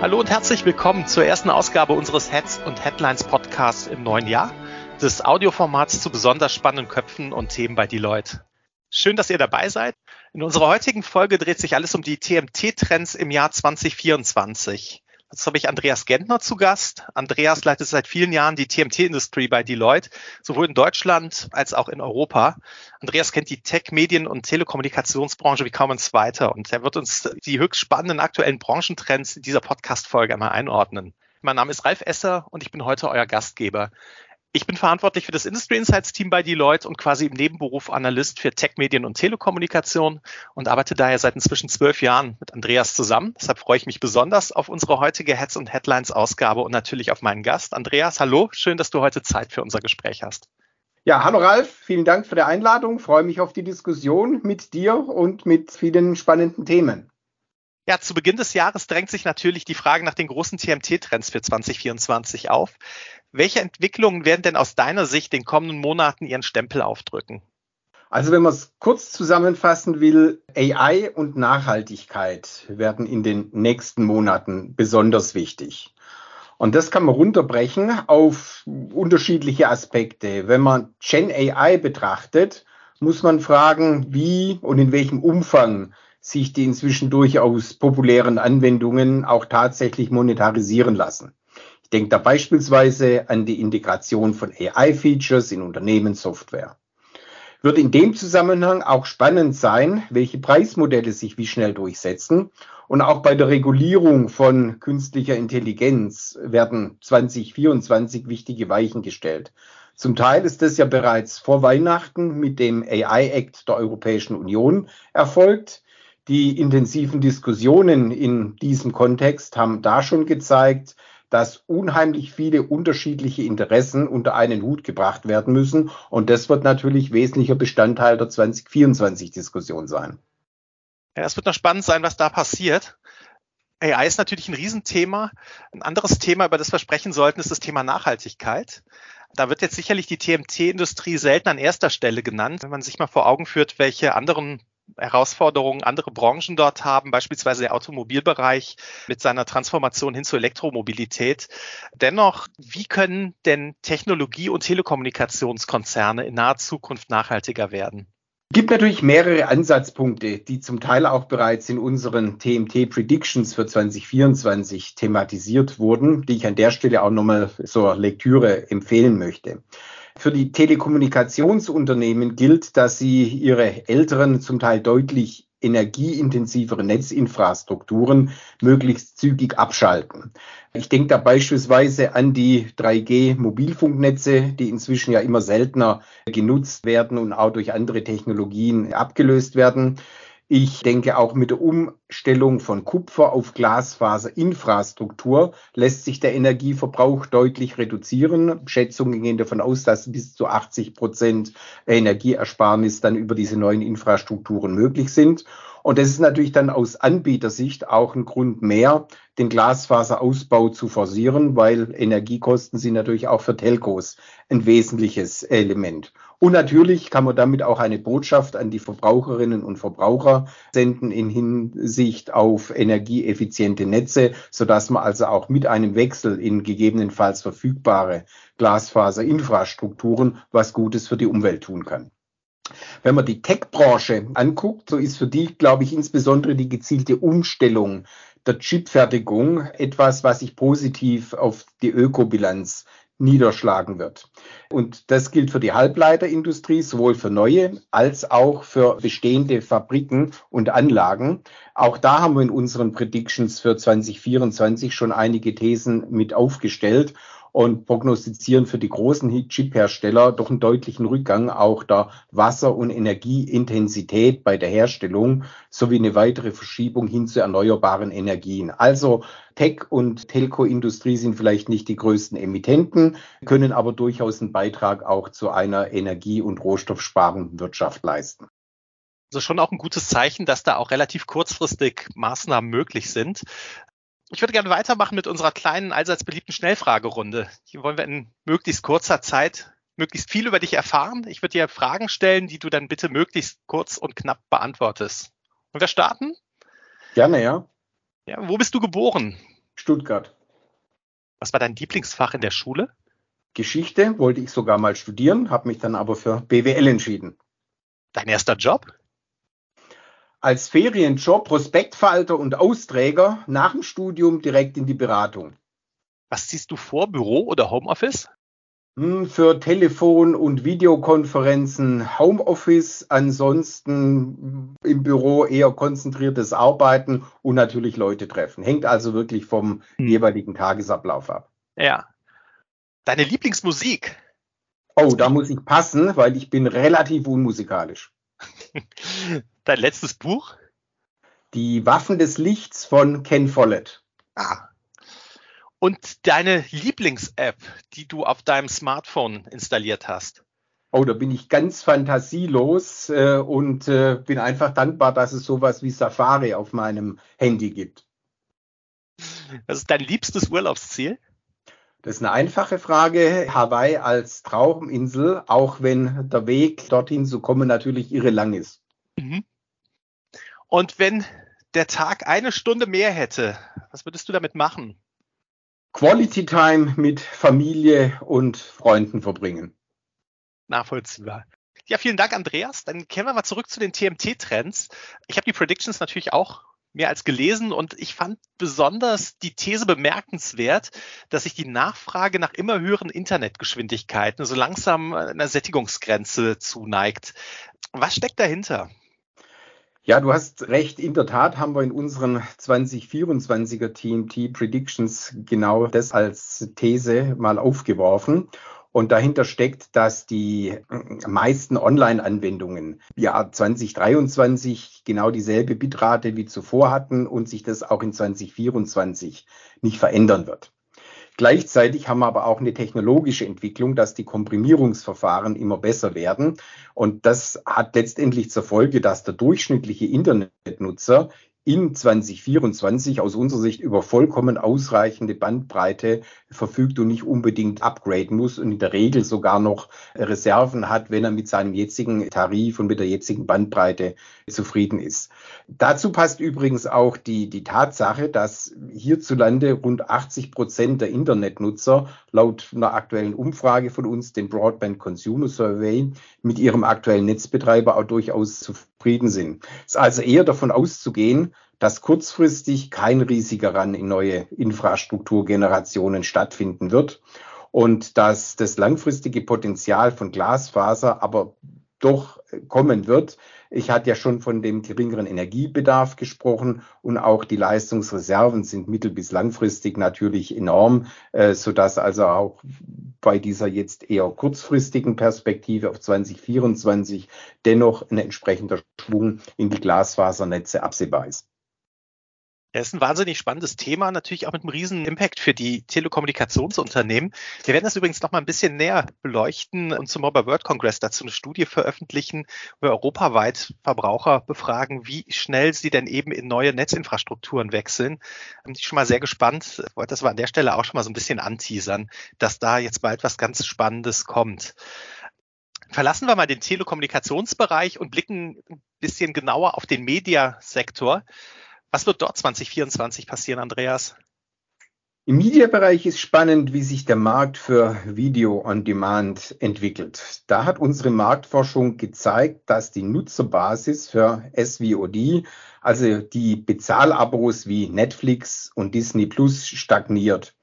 Hallo und herzlich willkommen zur ersten Ausgabe unseres Heads und Headlines Podcasts im neuen Jahr, des Audioformats zu besonders spannenden Köpfen und Themen bei Deloitte. Schön, dass ihr dabei seid. In unserer heutigen Folge dreht sich alles um die TMT-Trends im Jahr 2024. Jetzt habe ich Andreas Gentner zu Gast. Andreas leitet seit vielen Jahren die TMT-Industrie bei Deloitte, sowohl in Deutschland als auch in Europa. Andreas kennt die Tech-, Medien- und Telekommunikationsbranche wie kaum ein zweiter und er wird uns die höchst spannenden aktuellen Branchentrends in dieser Podcast-Folge einmal einordnen. Mein Name ist Ralf Esser und ich bin heute euer Gastgeber. Ich bin verantwortlich für das Industry Insights Team bei Deloitte und quasi im Nebenberuf Analyst für Tech, Medien und Telekommunikation und arbeite daher seit inzwischen zwölf Jahren mit Andreas zusammen. Deshalb freue ich mich besonders auf unsere heutige Heads und Headlines Ausgabe und natürlich auf meinen Gast. Andreas, hallo. Schön, dass du heute Zeit für unser Gespräch hast. Ja, hallo Ralf. Vielen Dank für die Einladung. freue mich auf die Diskussion mit dir und mit vielen spannenden Themen. Ja, zu Beginn des Jahres drängt sich natürlich die Frage nach den großen TMT-Trends für 2024 auf. Welche Entwicklungen werden denn aus deiner Sicht den kommenden Monaten ihren Stempel aufdrücken? Also wenn man es kurz zusammenfassen will, AI und Nachhaltigkeit werden in den nächsten Monaten besonders wichtig. Und das kann man runterbrechen auf unterschiedliche Aspekte. Wenn man Gen AI betrachtet, muss man fragen, wie und in welchem Umfang sich die inzwischen durchaus populären Anwendungen auch tatsächlich monetarisieren lassen. Ich denke da beispielsweise an die Integration von AI-Features in Unternehmenssoftware. Wird in dem Zusammenhang auch spannend sein, welche Preismodelle sich wie schnell durchsetzen. Und auch bei der Regulierung von künstlicher Intelligenz werden 2024 wichtige Weichen gestellt. Zum Teil ist das ja bereits vor Weihnachten mit dem AI Act der Europäischen Union erfolgt. Die intensiven Diskussionen in diesem Kontext haben da schon gezeigt, dass unheimlich viele unterschiedliche Interessen unter einen Hut gebracht werden müssen. Und das wird natürlich wesentlicher Bestandteil der 2024-Diskussion sein. Ja, es wird noch spannend sein, was da passiert. AI ist natürlich ein Riesenthema. Ein anderes Thema, über das wir sprechen sollten, ist das Thema Nachhaltigkeit. Da wird jetzt sicherlich die TMT-Industrie selten an erster Stelle genannt. Wenn man sich mal vor Augen führt, welche anderen Herausforderungen andere Branchen dort haben, beispielsweise der Automobilbereich mit seiner Transformation hin zur Elektromobilität. Dennoch, wie können denn Technologie- und Telekommunikationskonzerne in naher Zukunft nachhaltiger werden? Es gibt natürlich mehrere Ansatzpunkte, die zum Teil auch bereits in unseren TMT Predictions für 2024 thematisiert wurden, die ich an der Stelle auch nochmal zur Lektüre empfehlen möchte. Für die Telekommunikationsunternehmen gilt, dass sie ihre älteren, zum Teil deutlich energieintensivere Netzinfrastrukturen möglichst zügig abschalten. Ich denke da beispielsweise an die 3G-Mobilfunknetze, die inzwischen ja immer seltener genutzt werden und auch durch andere Technologien abgelöst werden. Ich denke, auch mit der Umstellung von Kupfer auf Glasfaserinfrastruktur lässt sich der Energieverbrauch deutlich reduzieren. Schätzungen gehen davon aus, dass bis zu 80 Prozent Energieersparnis dann über diese neuen Infrastrukturen möglich sind. Und das ist natürlich dann aus Anbietersicht auch ein Grund mehr, den Glasfaserausbau zu forcieren, weil Energiekosten sind natürlich auch für Telcos ein wesentliches Element. Und natürlich kann man damit auch eine Botschaft an die Verbraucherinnen und Verbraucher senden in Hinsicht auf energieeffiziente Netze, sodass man also auch mit einem Wechsel in gegebenenfalls verfügbare Glasfaserinfrastrukturen was Gutes für die Umwelt tun kann. Wenn man die Tech-Branche anguckt, so ist für die, glaube ich, insbesondere die gezielte Umstellung der Chipfertigung etwas, was sich positiv auf die Ökobilanz niederschlagen wird. Und das gilt für die Halbleiterindustrie, sowohl für neue als auch für bestehende Fabriken und Anlagen. Auch da haben wir in unseren Predictions für 2024 schon einige Thesen mit aufgestellt und prognostizieren für die großen Chip-Hersteller doch einen deutlichen Rückgang auch der Wasser- und Energieintensität bei der Herstellung sowie eine weitere Verschiebung hin zu erneuerbaren Energien. Also Tech- und Telco-Industrie sind vielleicht nicht die größten Emittenten, können aber durchaus einen Beitrag auch zu einer energie- und rohstoffsparenden Wirtschaft leisten. Also schon auch ein gutes Zeichen, dass da auch relativ kurzfristig Maßnahmen möglich sind. Ich würde gerne weitermachen mit unserer kleinen, allseits beliebten Schnellfragerunde. Hier wollen wir in möglichst kurzer Zeit möglichst viel über dich erfahren. Ich würde dir Fragen stellen, die du dann bitte möglichst kurz und knapp beantwortest. Und wir starten? Gerne, ja. Ja, wo bist du geboren? Stuttgart. Was war dein Lieblingsfach in der Schule? Geschichte wollte ich sogar mal studieren, habe mich dann aber für BWL entschieden. Dein erster Job? Als Ferienjob Prospektfalter und Austräger nach dem Studium direkt in die Beratung. Was ziehst du vor, Büro oder Homeoffice? Hm, für Telefon- und Videokonferenzen Homeoffice, ansonsten im Büro eher konzentriertes Arbeiten und natürlich Leute treffen. Hängt also wirklich vom hm. jeweiligen Tagesablauf ab. Ja. Deine Lieblingsmusik? Oh, da muss ich passen, weil ich bin relativ unmusikalisch. Dein letztes Buch? Die Waffen des Lichts von Ken Follett. Ah. Und deine Lieblings-App, die du auf deinem Smartphone installiert hast? Oh, da bin ich ganz fantasielos äh, und äh, bin einfach dankbar, dass es sowas wie Safari auf meinem Handy gibt. Was ist dein liebstes Urlaubsziel? Das ist eine einfache Frage. Hawaii als Trauminsel, auch wenn der Weg dorthin zu kommen natürlich irre lang ist. Mhm. Und wenn der Tag eine Stunde mehr hätte, was würdest du damit machen? Quality Time mit Familie und Freunden verbringen. Nachvollziehbar. Ja, vielen Dank, Andreas. Dann kehren wir mal zurück zu den TMT-Trends. Ich habe die Predictions natürlich auch mehr als gelesen und ich fand besonders die These bemerkenswert, dass sich die Nachfrage nach immer höheren Internetgeschwindigkeiten so langsam einer Sättigungsgrenze zuneigt. Was steckt dahinter? Ja, du hast recht. In der Tat haben wir in unseren 2024er TMT Predictions genau das als These mal aufgeworfen. Und dahinter steckt, dass die äh, meisten Online-Anwendungen ja 2023 genau dieselbe Bitrate wie zuvor hatten und sich das auch in 2024 nicht verändern wird. Gleichzeitig haben wir aber auch eine technologische Entwicklung, dass die Komprimierungsverfahren immer besser werden. Und das hat letztendlich zur Folge, dass der durchschnittliche Internetnutzer in 2024 aus unserer Sicht über vollkommen ausreichende Bandbreite verfügt und nicht unbedingt upgraden muss und in der Regel sogar noch Reserven hat, wenn er mit seinem jetzigen Tarif und mit der jetzigen Bandbreite zufrieden ist. Dazu passt übrigens auch die, die Tatsache, dass hierzulande rund 80 Prozent der Internetnutzer laut einer aktuellen Umfrage von uns, den Broadband Consumer Survey, mit ihrem aktuellen Netzbetreiber auch durchaus zufrieden sind. Es ist also eher davon auszugehen, dass kurzfristig kein riesiger Ran in neue Infrastrukturgenerationen stattfinden wird und dass das langfristige Potenzial von Glasfaser aber doch kommen wird. Ich hatte ja schon von dem geringeren Energiebedarf gesprochen und auch die Leistungsreserven sind mittel- bis langfristig natürlich enorm, äh, sodass also auch bei dieser jetzt eher kurzfristigen Perspektive auf 2024 dennoch ein entsprechender Schwung in die Glasfasernetze absehbar ist. Das ist ein wahnsinnig spannendes Thema, natürlich auch mit einem riesen Impact für die Telekommunikationsunternehmen. Wir werden das übrigens noch mal ein bisschen näher beleuchten und zum Mobile World Congress dazu eine Studie veröffentlichen, wo wir europaweit Verbraucher befragen, wie schnell sie denn eben in neue Netzinfrastrukturen wechseln. Bin ich schon mal sehr gespannt. Ich wollte das aber an der Stelle auch schon mal so ein bisschen anteasern, dass da jetzt bald was ganz Spannendes kommt. Verlassen wir mal den Telekommunikationsbereich und blicken ein bisschen genauer auf den Mediasektor. Was wird dort 2024 passieren, Andreas? Im Mediabereich ist spannend, wie sich der Markt für Video on Demand entwickelt. Da hat unsere Marktforschung gezeigt, dass die Nutzerbasis für SVOD, also die Bezahlabos wie Netflix und Disney Plus, stagniert.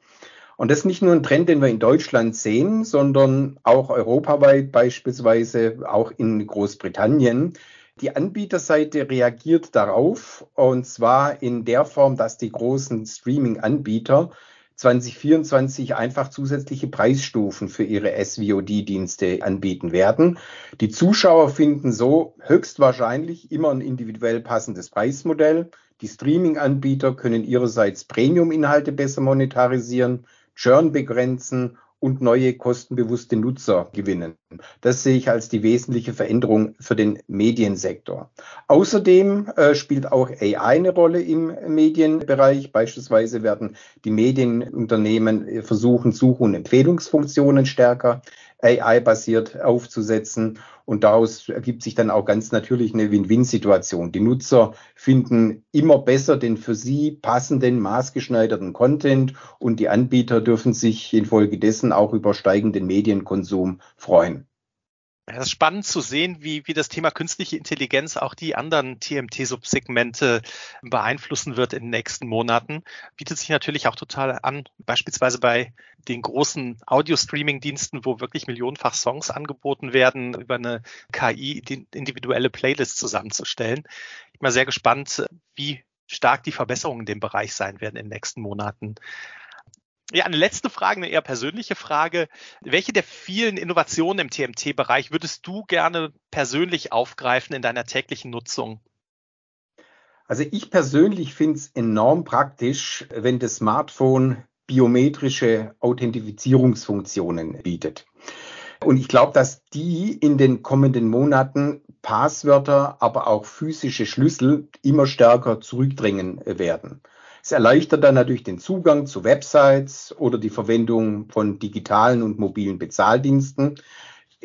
Und das ist nicht nur ein Trend, den wir in Deutschland sehen, sondern auch europaweit, beispielsweise auch in Großbritannien. Die Anbieterseite reagiert darauf und zwar in der Form, dass die großen Streaming-Anbieter 2024 einfach zusätzliche Preisstufen für ihre SVOD-Dienste anbieten werden. Die Zuschauer finden so höchstwahrscheinlich immer ein individuell passendes Preismodell. Die Streaming-Anbieter können ihrerseits Premium-Inhalte besser monetarisieren, Churn begrenzen und neue kostenbewusste Nutzer gewinnen. Das sehe ich als die wesentliche Veränderung für den Mediensektor. Außerdem äh, spielt auch AI eine Rolle im Medienbereich. Beispielsweise werden die Medienunternehmen äh, versuchen, Such- und Empfehlungsfunktionen stärker AI-basiert aufzusetzen. Und daraus ergibt sich dann auch ganz natürlich eine Win-Win-Situation. Die Nutzer finden immer besser den für sie passenden, maßgeschneiderten Content und die Anbieter dürfen sich infolgedessen auch über steigenden Medienkonsum freuen. Es ist spannend zu sehen, wie, wie das Thema künstliche Intelligenz auch die anderen TMT-Subsegmente beeinflussen wird in den nächsten Monaten. Bietet sich natürlich auch total an, beispielsweise bei den großen Audio-Streaming-Diensten, wo wirklich millionenfach Songs angeboten werden, über eine KI die individuelle Playlist zusammenzustellen. Ich bin mal sehr gespannt, wie stark die Verbesserungen in dem Bereich sein werden in den nächsten Monaten. Ja, eine letzte Frage, eine eher persönliche Frage. Welche der vielen Innovationen im TMT-Bereich würdest du gerne persönlich aufgreifen in deiner täglichen Nutzung? Also ich persönlich finde es enorm praktisch, wenn das Smartphone biometrische Authentifizierungsfunktionen bietet. Und ich glaube, dass die in den kommenden Monaten Passwörter, aber auch physische Schlüssel immer stärker zurückdrängen werden. Es erleichtert dann natürlich den Zugang zu Websites oder die Verwendung von digitalen und mobilen Bezahldiensten.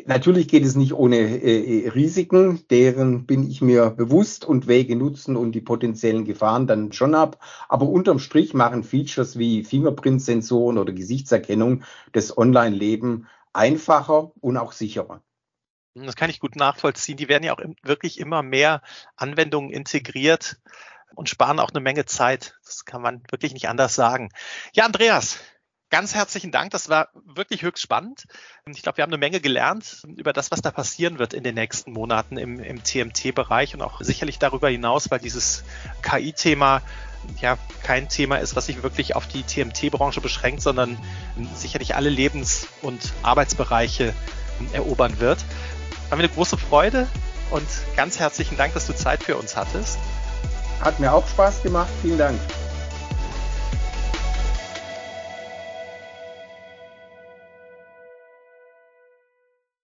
Natürlich geht es nicht ohne äh, Risiken, deren bin ich mir bewusst und Wege nutzen und die potenziellen Gefahren dann schon ab. Aber unterm Strich machen Features wie Fingerprint-Sensoren oder Gesichtserkennung das Online-Leben einfacher und auch sicherer. Das kann ich gut nachvollziehen. Die werden ja auch wirklich immer mehr Anwendungen integriert und sparen auch eine Menge Zeit. Das kann man wirklich nicht anders sagen. Ja, Andreas, ganz herzlichen Dank. Das war wirklich höchst spannend. Ich glaube, wir haben eine Menge gelernt über das, was da passieren wird in den nächsten Monaten im, im TMT-Bereich und auch sicherlich darüber hinaus, weil dieses KI-Thema ja kein Thema ist, was sich wirklich auf die TMT-Branche beschränkt, sondern sicherlich alle Lebens- und Arbeitsbereiche erobern wird. War mir eine große Freude und ganz herzlichen Dank, dass du Zeit für uns hattest. Hat mir auch Spaß gemacht. Vielen Dank.